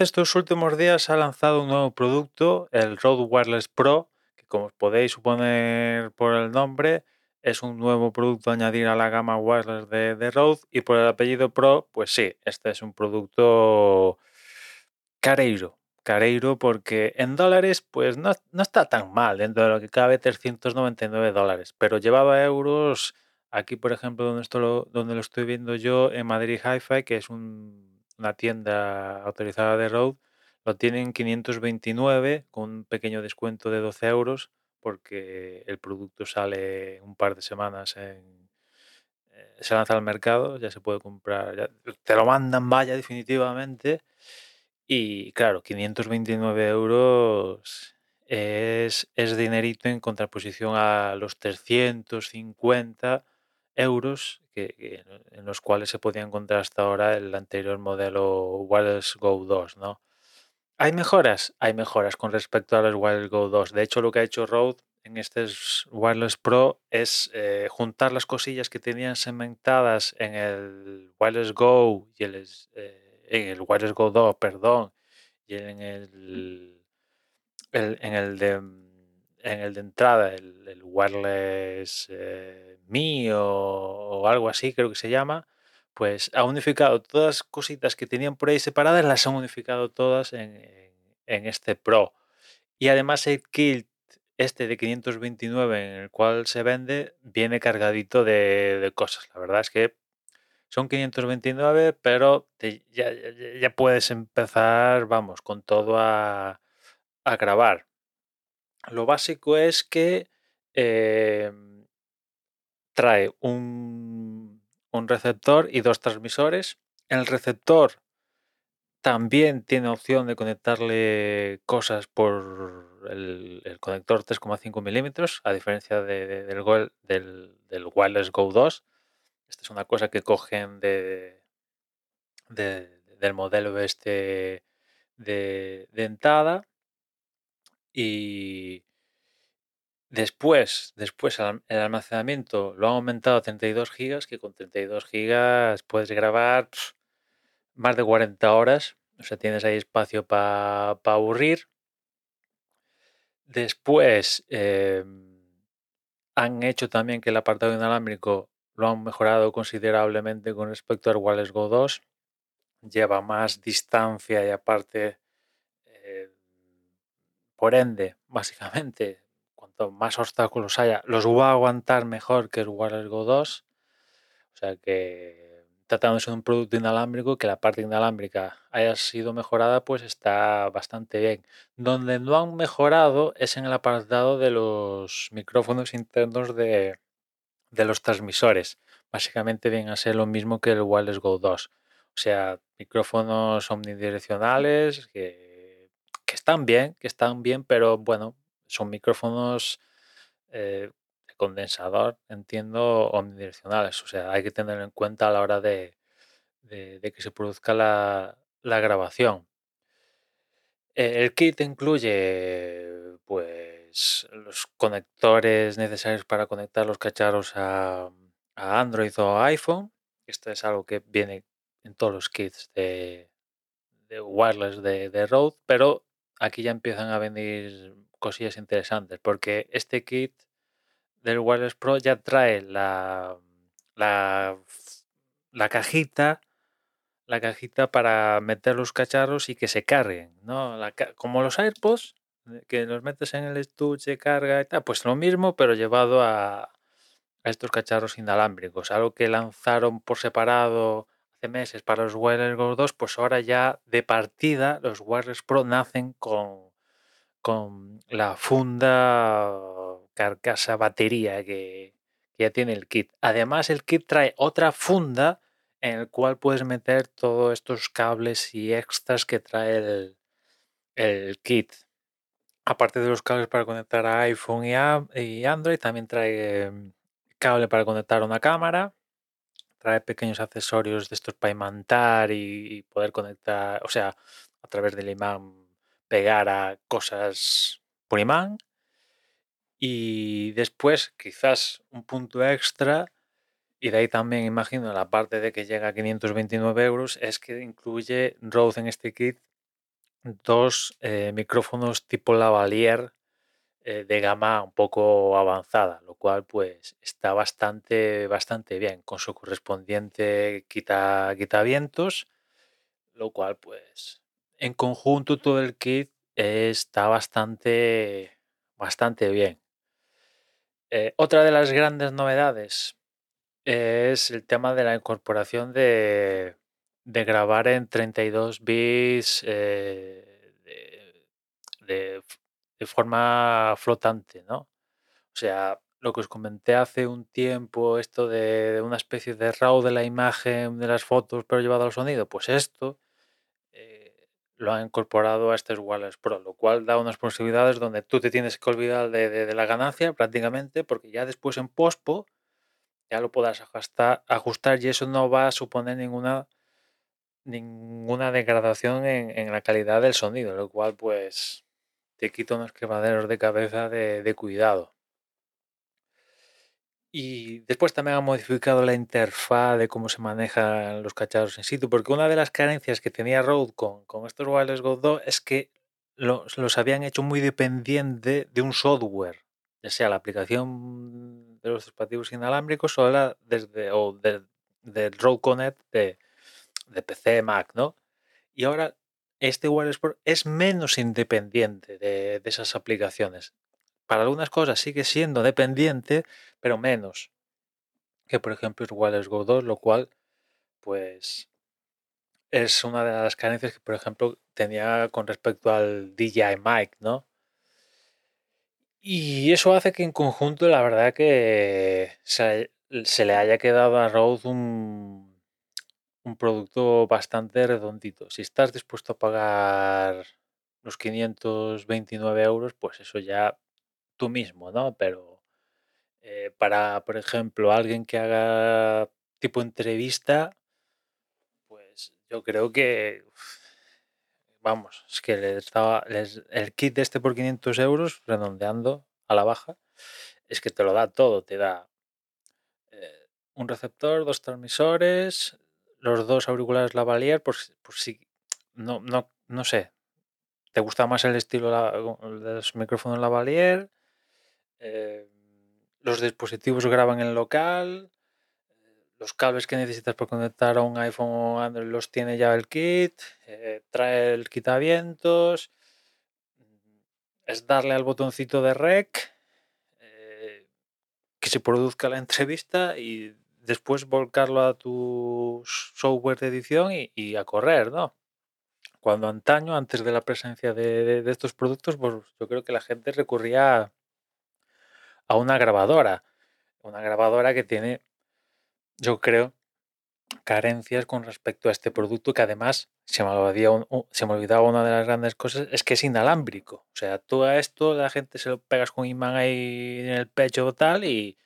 Estos últimos días ha lanzado un nuevo producto, el Rode Wireless Pro, que como podéis suponer por el nombre, es un nuevo producto a añadir a la gama wireless de, de Rode. Y por el apellido Pro, pues sí, este es un producto careiro, careiro porque en dólares pues no, no está tan mal, dentro de lo que cabe 399 dólares, pero llevado a euros, aquí por ejemplo donde, esto lo, donde lo estoy viendo yo, en Madrid Hi-Fi, que es un- una tienda autorizada de Rode, lo tienen 529 con un pequeño descuento de 12 euros porque el producto sale un par de semanas en... eh, Se lanza al mercado, ya se puede comprar, te lo mandan, vaya, definitivamente. Y claro, 529 euros es, es dinerito en contraposición a los 350 euros que, en los cuales se podía encontrar hasta ahora el anterior modelo Wireless Go 2, ¿no? ¿Hay mejoras? Hay mejoras con respecto a los Wireless Go 2. De hecho, lo que ha hecho Rode en este Wireless Pro es eh, juntar las cosillas que tenían segmentadas en el Wireless Go y el, eh, en el Wireless Go 2, perdón, y en el, el- en el de en el de entrada, el, el Wireless eh, Me o, algo así, creo que se llama, pues ha unificado todas las cositas que tenían por ahí separadas, las han unificado todas en, en- este Pro. Y además el kit este de 529 en el cual se vende viene cargadito de, de cosas. La verdad es que son 529, pero ya, ya- ya puedes empezar, vamos, con todo a, a grabar. Lo básico es que em, trae un, un receptor y dos transmisores. El receptor también tiene opción de conectarle cosas por el, conector 3,5 milímetros, a diferencia de- de- del, del, Wireless Go 2. Esta es una cosa que cogen de, de- del modelo este de, de entrada. Y después, después el alm- el almacenamiento lo han aumentado a 32 gigas, que con 32 gigas puedes grabar más de 40 horas. O sea, tienes ahí espacio para aburrir. Después em, han hecho también que el apartado inalámbrico lo han mejorado considerablemente con respecto al Wireless Go 2. Lleva más distancia y aparte, por ende, básicamente, cuanto más obstáculos haya, los va a aguantar mejor que el Wireless Go 2. O sea que tratándose de un producto inalámbrico, que la parte inalámbrica haya sido mejorada, pues está bastante bien. Donde no han mejorado es en el apartado de los micrófonos internos de, de los transmisores. Básicamente vienen a ser lo mismo que el Wireless Go 2. O sea, micrófonos omnidireccionales que están bien, que están bien, pero bueno, son micrófonos eh, de condensador, entiendo, omnidireccionales. O sea, hay que tenerlo en cuenta a la hora de, que se produzca la, grabación. Eh, El kit incluye pues los conectores necesarios para conectar los cacharros a, Android o iPhone. Esto es algo que viene en todos los kits de, de wireless de, de Rode, pero aquí ya empiezan a venir cosillas interesantes porque este kit del Wireless Pro ya trae la, la, la cajita la cajita para meter los cacharros y que se carguen, ¿no? Como los AirPods, eh, que los metes en el estuche, carga y tal, pues lo mismo, pero llevado a, a estos cacharros inalámbricos, algo que lanzaron por separado hace meses para los Wireless Go 2, pues ahora ya de partida los Wireless Pro nacen con, con la funda carcasa batería que, que ya tiene el kit. Además, el kit trae otra funda en el cual puedes meter todos estos cables y extras que trae el, el kit. Aparte de los cables para conectar a iPhone y, y Android, también trae em, cable para conectar a una cámara. Trae pequeños accesorios de estos para imantar y, poder conectar, o sea, a través del imán pegar a cosas por imán. Y después, quizás un punto extra, y de ahí también imagino la parte de que llega a 529 euros, es que incluye Rode en este kit dos eh, micrófonos tipo lavalier eh, de gama un poco avanzada, lo cual pues está bastante, bastante bien con su correspondiente quita, quitavientos, lo cual pues en conjunto todo el kit está bastante, bastante bien. Eh, otra de las grandes novedades es el tema de la incorporación de, de grabar en 32 bits eh, de, de, forma flotante, ¿no? O sea, lo que os comenté hace un tiempo, esto de, una especie de RAW de la imagen, de las fotos, pero llevado al sonido, pues esto lo ha incorporado a este Wireless Pro, lo cual da unas posibilidades donde tú te tienes que olvidar de, la ganancia prácticamente, porque ya después en pospo ya lo podrás ajustar, ajustar y eso no va a suponer ninguna ninguna degradación en, la calidad del sonido, lo cual pues te quita unos quemaderos de cabeza de cuidado. Y después también ha modificado la interfaz de cómo se manejan los cacharros en situ, porque una de las carencias que tenía Rode con, con estos Wireless Go 2 es que los, los, habían hecho muy dependiente de un software, ya sea la aplicación de los dispositivos inalámbricos o, la desde, o del Rode Connect de, de PC, Mac, ¿no? Y ahora este Pro es menos independiente de, esas aplicaciones para algunas cosas sigue siendo dependiente, pero menos que por ejemplo el Wireless Go 2, lo cual pues es una de las carencias que por ejemplo tenía con respecto al DJI Mic, ¿no? Y eso hace que en conjunto la verdad que se, le haya quedado a Rode un, un producto bastante redondito. Si estás dispuesto a pagar los 529 euros, pues eso ya tú mismo, ¿no? Pero eh, para, por ejemplo, alguien que haga tipo entrevista, pues yo creo que, vamos, es que les estaba, el kit este por 500 euros, redondeando a la baja, es que te lo da todo, te da eh, un receptor, dos transmisores, los dos auriculares lavalier, por, por si, no, no, no sé, te gusta más el estilo de los micrófonos lavalier, Em, los dispositivos graban en local, los cables que necesitas para conectar a un iPhone o Android los tiene ya el kit, eh, trae el quitavientos, mm, es darle al botoncito de rec, eh, que se produzca la entrevista y después volcarlo a tu software de edición y, a correr, ¿no? Cuando antaño, antes de la presencia de, estos productos, pues yo creo que la gente recurría a una grabadora. Una grabadora que tiene, yo creo, carencias con respecto a este producto que además se me, olvidaba, una de las grandes cosas, es que es inalámbrico. O sea, a esto la gente se lo pegas con imán ahí en el pecho o tal y,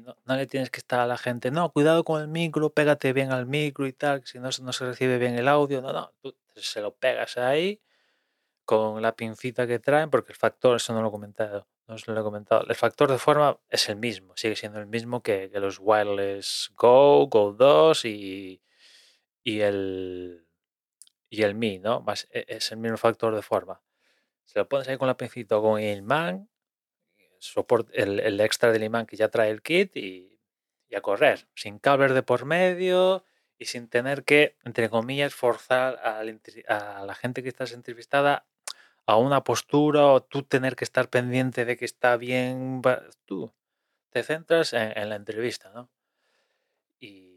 no, le tienes que estar a la gente, no, cuidado con el micro, pégate bien al micro y tal, si no, no se recibe bien el audio. No, no, tú se lo pegas ahí con la pincita que traen, porque el factor, eso no lo he comentado, no os lo he comentado, el factor de forma es el mismo, sigue siendo el mismo que, los wireless Go, Go 2 y, y el y el Mi, ¿no? E, es el mismo factor de forma. Se lo pones ahí con la pincita o con el imán, el, extra del imán que ya trae el kit y, a correr, sin cables de por medio y sin tener que, entre comillas, forzar a la gente que estás entrevistada a una postura o tú tener que estar pendiente de que está bien, tú te centras en, la entrevista, ¿no? Y,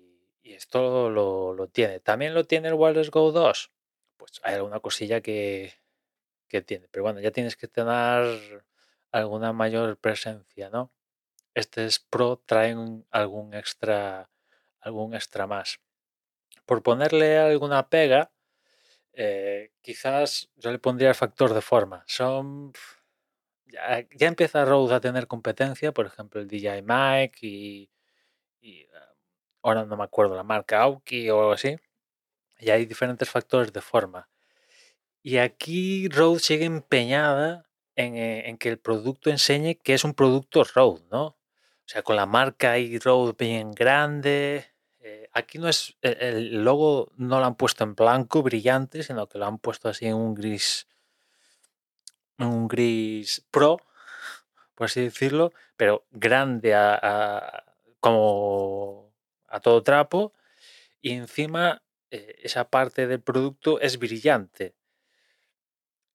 esto lo, tiene. ¿También lo tiene el Wireless Go 2? Pues hay alguna cosilla que, que tiene, pero bueno, ya tienes que tener alguna mayor presencia, ¿no? Este es Pro, traen algún extra, algún extra más. Por ponerle alguna pega, eh, quizás yo le pondría el factor de forma. Son. Ya, empieza Rode a tener competencia, por ejemplo, el DJI Mic y, ah, ahora no me acuerdo la marca Aoki o algo así. Y hay diferentes factores de forma. Y aquí Rode sigue empeñada en, eh, en, que el producto enseñe que es un producto Rode, ¿no? O sea, con la marca ahí Rode bien grande, eh, aquí no es el, el logo no lo han puesto en blanco brillante, sino que lo han puesto así en un gris, un gris pro, por así decirlo, pero grande a- como a todo trapo y encima eh, esa parte del producto es brillante.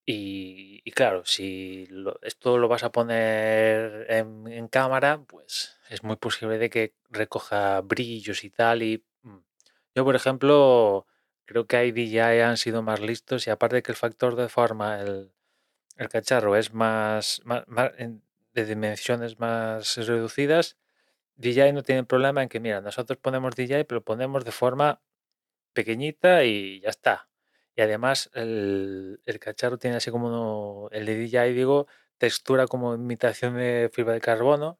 Y, y claro, si lo- esto lo vas a poner en, cámara, pues es muy posible de que recoja brillos y tal. Y mm, yo, por ejemplo, creo que ahí DJI han sido más listos y aparte que el factor de forma, el, cacharro es más, más- de dimensiones más reducidas, DJI no tiene problema en que, mira, nosotros ponemos DJI, pero ponemos de forma pequeñita y ya está. Y además el, cacharro tiene así como uno- el de DJI, digo, textura como imitación de fibra de carbono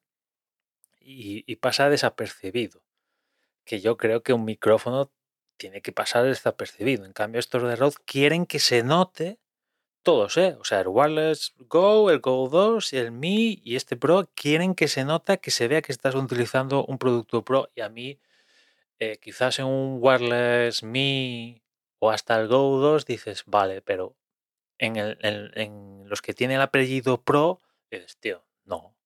y, y pasa desapercibido. Que yo creo que un micrófono tiene que pasar desapercibido. En cambio, estos de Rode quieren que se note todos, ¿eh? O sea, el Wireless Go, el Go 2, el Mi y este Pro quieren que se nota, que se vea que estás utilizando un producto Pro. Y a mí, eh, quizás en un Wireless Mi o hasta el Go 2 dices, vale, pero en, los que tienen el apellido Pro, dices, tío, no,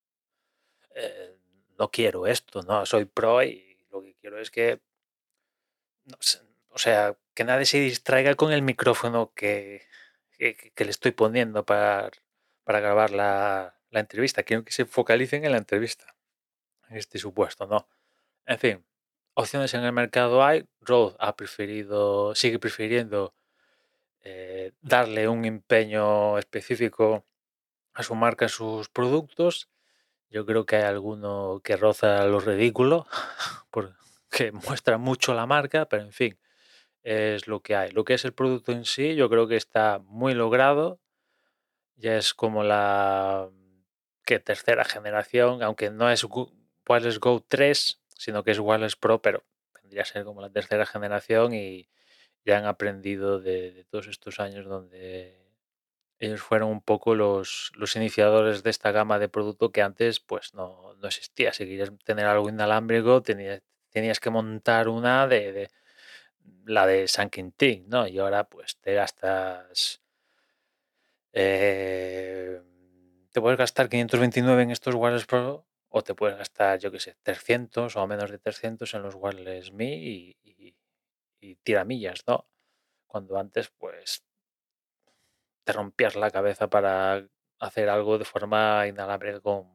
eh, no quiero esto, no, soy Pro y lo que quiero es que, no o sea, que nadie se distraiga con el micrófono que, que, que le estoy poniendo para, para grabar la, la entrevista. Quiero que se focalicen en la entrevista, en este supuesto, ¿no? En fin, opciones en el mercado hay. Rode ha preferido, sigue prefiriendo eh, darle un empeño específico a su marca, a sus productos. Yo creo que hay alguno que roza lo ridículo, porque muestra mucho la marca, pero en fin, es lo que hay. Lo que es el producto en sí, yo creo que está muy logrado. Ya es como la tercera generación, aunque no es Wireless Go 3, sino que es Wireless Pro, pero vendría a ser como la tercera generación y ya han aprendido de, todos estos años donde ellos fueron un poco los, los iniciadores de esta gama de producto que antes pues no, no existía. Si querías tener algo inalámbrico, tenías, tenías que montar una de, de- la de San Quintín, ¿no? Y ahora pues te gastas... eh, te puedes gastar 529 en estos wireless Pro o te puedes gastar, yo qué sé, 300 o menos de 300 en los wireless Mi y, y, y tiramillas, ¿no? Cuando antes pues te rompías la cabeza para hacer algo de forma inalámbrica con,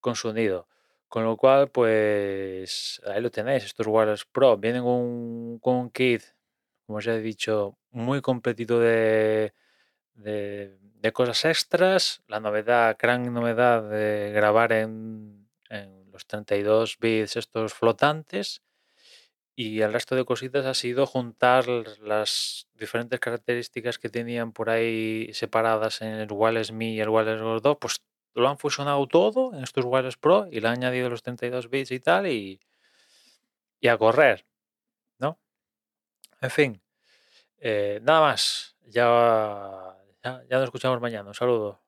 con sonido. Con lo cual, pues ahí lo tenéis, estos Wireless Pro vienen un- con un kit, como os he dicho, muy completito de, de, de cosas extras. La novedad, gran novedad de grabar en, los 32 bits estos flotantes. Y el resto de cositas ha sido juntar las diferentes características que tenían por ahí separadas en el Wireless Mi y el Wireless Go 2, pues lo han fusionado todo en estos Wireless Pro y le han añadido los 32 bits y tal y, y a correr, ¿no? En fin, eh, nada más. Ya, ya, ya nos escuchamos mañana. Un saludo.